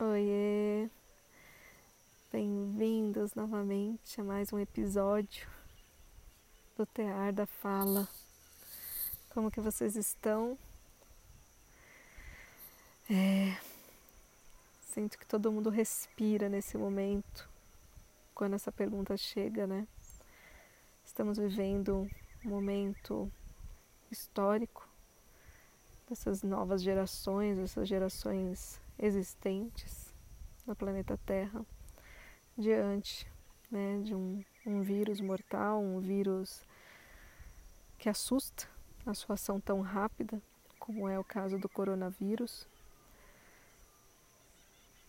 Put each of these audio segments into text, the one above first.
Oiê! Bem-vindos novamente a mais um episódio do Tear da Fala. Como que vocês estão? É... Sinto que todo mundo respira nesse momento quando essa pergunta chega, né? Estamos vivendo um momento histórico dessas novas gerações, dessas gerações existentes no planeta Terra diante né, de um, um vírus mortal, um vírus que assusta a sua ação tão rápida, como é o caso do coronavírus.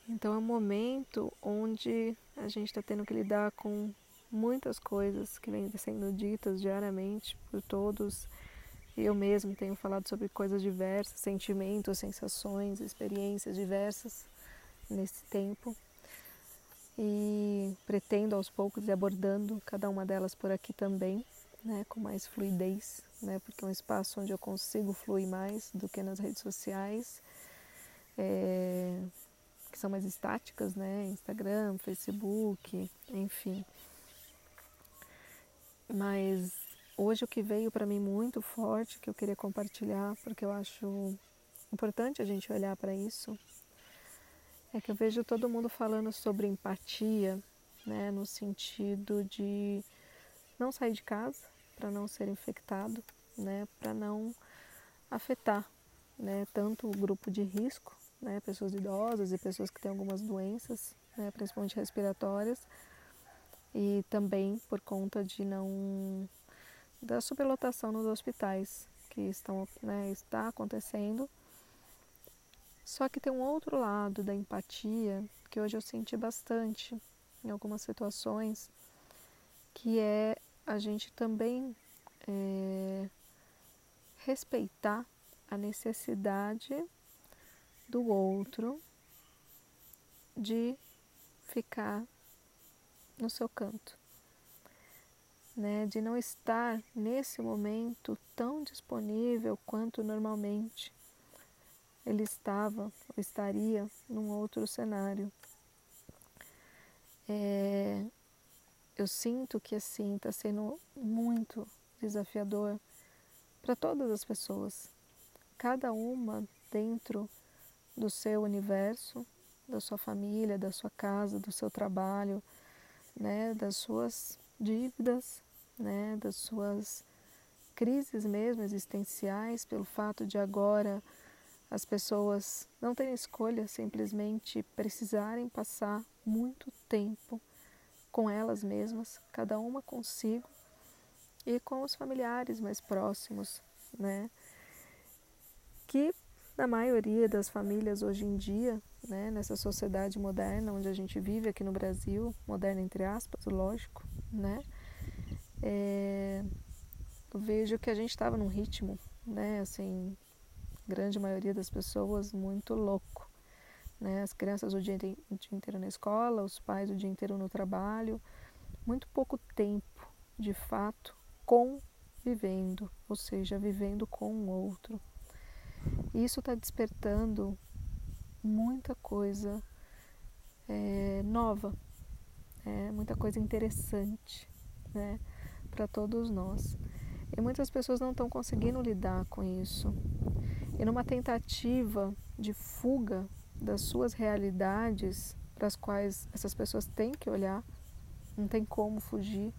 Então é um momento onde a gente está tendo que lidar com muitas coisas que vêm sendo ditas diariamente por todos eu mesmo tenho falado sobre coisas diversas, sentimentos, sensações, experiências diversas nesse tempo. E pretendo aos poucos ir abordando cada uma delas por aqui também, né, com mais fluidez, né, porque é um espaço onde eu consigo fluir mais do que nas redes sociais, é, que são mais estáticas, né, Instagram, Facebook, enfim. Mas Hoje o que veio para mim muito forte, que eu queria compartilhar, porque eu acho importante a gente olhar para isso, é que eu vejo todo mundo falando sobre empatia, né, no sentido de não sair de casa para não ser infectado, né, para não afetar, né, tanto o grupo de risco, né, pessoas idosas e pessoas que têm algumas doenças, né, principalmente respiratórias, e também por conta de não da superlotação nos hospitais que estão, né, está acontecendo. Só que tem um outro lado da empatia que hoje eu senti bastante em algumas situações, que é a gente também é, respeitar a necessidade do outro de ficar no seu canto né, de não estar nesse momento tão disponível quanto normalmente ele estava ou estaria num outro cenário. É, eu sinto que assim está sendo muito desafiador para todas as pessoas, cada uma dentro do seu universo, da sua família, da sua casa, do seu trabalho, né, das suas dívidas, né, das suas crises mesmo existenciais, pelo fato de agora as pessoas não terem escolha, simplesmente precisarem passar muito tempo com elas mesmas, cada uma consigo e com os familiares mais próximos, né? Que na maioria das famílias hoje em dia, né, nessa sociedade moderna onde a gente vive aqui no Brasil, moderna entre aspas, lógico, né? É, vejo que a gente estava num ritmo, né, assim, grande maioria das pessoas muito louco, né, as crianças o dia, o dia inteiro na escola, os pais o dia inteiro no trabalho, muito pouco tempo, de fato, convivendo, ou seja, vivendo com o outro. Isso está despertando muita coisa é, nova, é, muita coisa interessante, né? Para todos nós. E muitas pessoas não estão conseguindo lidar com isso. E numa tentativa de fuga das suas realidades para as quais essas pessoas têm que olhar, não tem como fugir,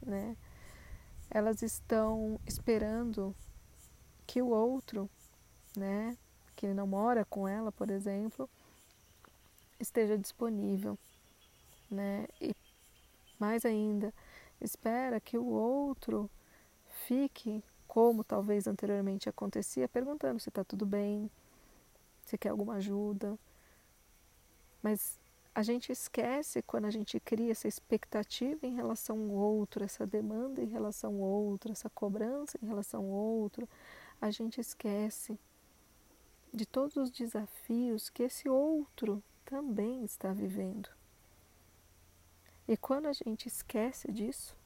né? Elas estão esperando que o outro, né, que não mora com ela, por exemplo, esteja disponível, né? E mais ainda, espera que o outro fique como talvez anteriormente acontecia, perguntando se está tudo bem, se quer alguma ajuda. Mas a gente esquece quando a gente cria essa expectativa em relação ao outro, essa demanda em relação ao outro, essa cobrança em relação ao outro, a gente esquece de todos os desafios que esse outro também está vivendo. E quando a gente esquece disso,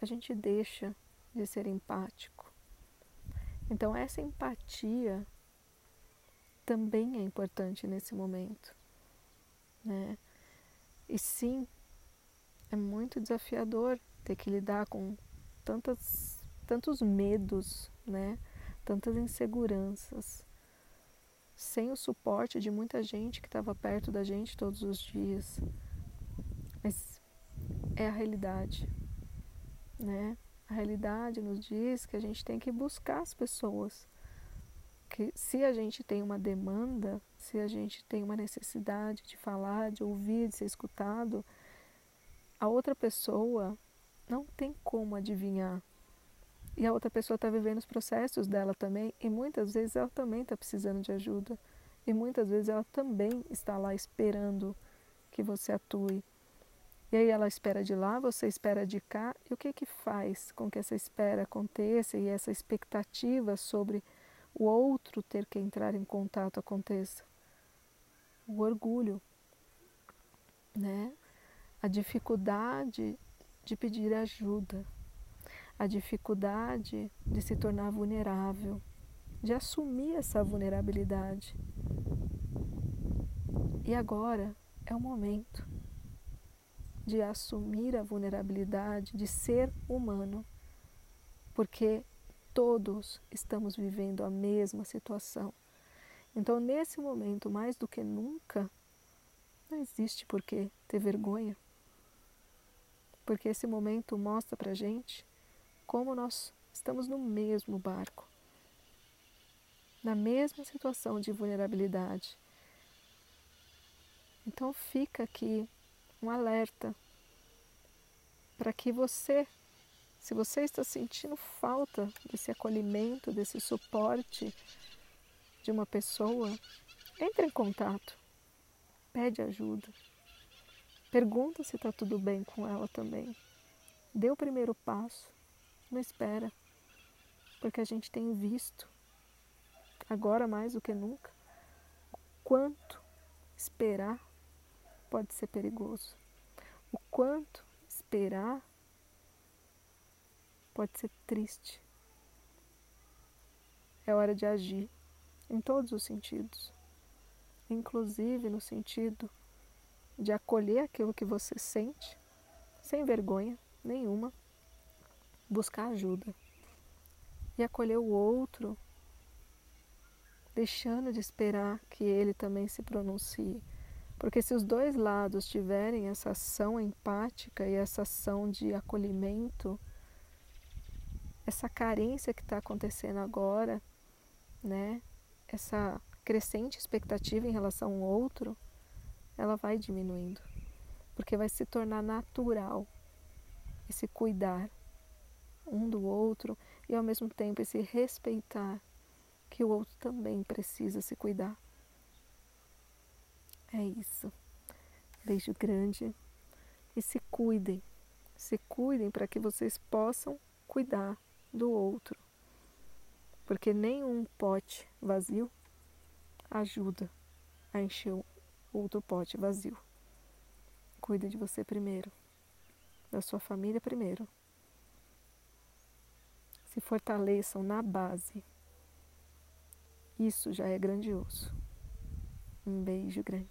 a gente deixa de ser empático. Então, essa empatia também é importante nesse momento. né? E sim, é muito desafiador ter que lidar com tantas, tantos medos, né? Tantas inseguranças, sem o suporte de muita gente que estava perto da gente todos os dias. Mas é a realidade, né? A realidade nos diz que a gente tem que buscar as pessoas. Que se a gente tem uma demanda, se a gente tem uma necessidade de falar, de ouvir, de ser escutado, a outra pessoa não tem como adivinhar. E a outra pessoa está vivendo os processos dela também, e muitas vezes ela também está precisando de ajuda. E muitas vezes ela também está lá esperando que você atue. E aí ela espera de lá, você espera de cá, e o que que faz com que essa espera aconteça e essa expectativa sobre o outro ter que entrar em contato aconteça? O orgulho, né? A dificuldade de pedir ajuda, a dificuldade de se tornar vulnerável, de assumir essa vulnerabilidade. E agora é o momento de assumir a vulnerabilidade, de ser humano, porque todos estamos vivendo a mesma situação. Então, nesse momento, mais do que nunca, não existe por que ter vergonha, porque esse momento mostra para gente como nós estamos no mesmo barco, na mesma situação de vulnerabilidade. Então, fica aqui um alerta para que você, se você está sentindo falta desse acolhimento, desse suporte de uma pessoa, entre em contato, pede ajuda, pergunta se está tudo bem com ela também. Dê o primeiro passo, não espera, porque a gente tem visto, agora mais do que nunca, quanto esperar pode ser perigoso. O quanto esperar pode ser triste. É hora de agir em todos os sentidos, inclusive no sentido de acolher aquilo que você sente, sem vergonha nenhuma, buscar ajuda e acolher o outro, deixando de esperar que ele também se pronuncie porque se os dois lados tiverem essa ação empática e essa ação de acolhimento, essa carência que está acontecendo agora, né? Essa crescente expectativa em relação ao outro, ela vai diminuindo, porque vai se tornar natural esse cuidar um do outro e ao mesmo tempo esse respeitar que o outro também precisa se cuidar. É isso. Beijo grande e se cuidem. Se cuidem para que vocês possam cuidar do outro. Porque nenhum pote vazio ajuda a encher outro pote vazio. Cuide de você primeiro, da sua família primeiro. Se fortaleçam na base. Isso já é grandioso. Um beijo grande.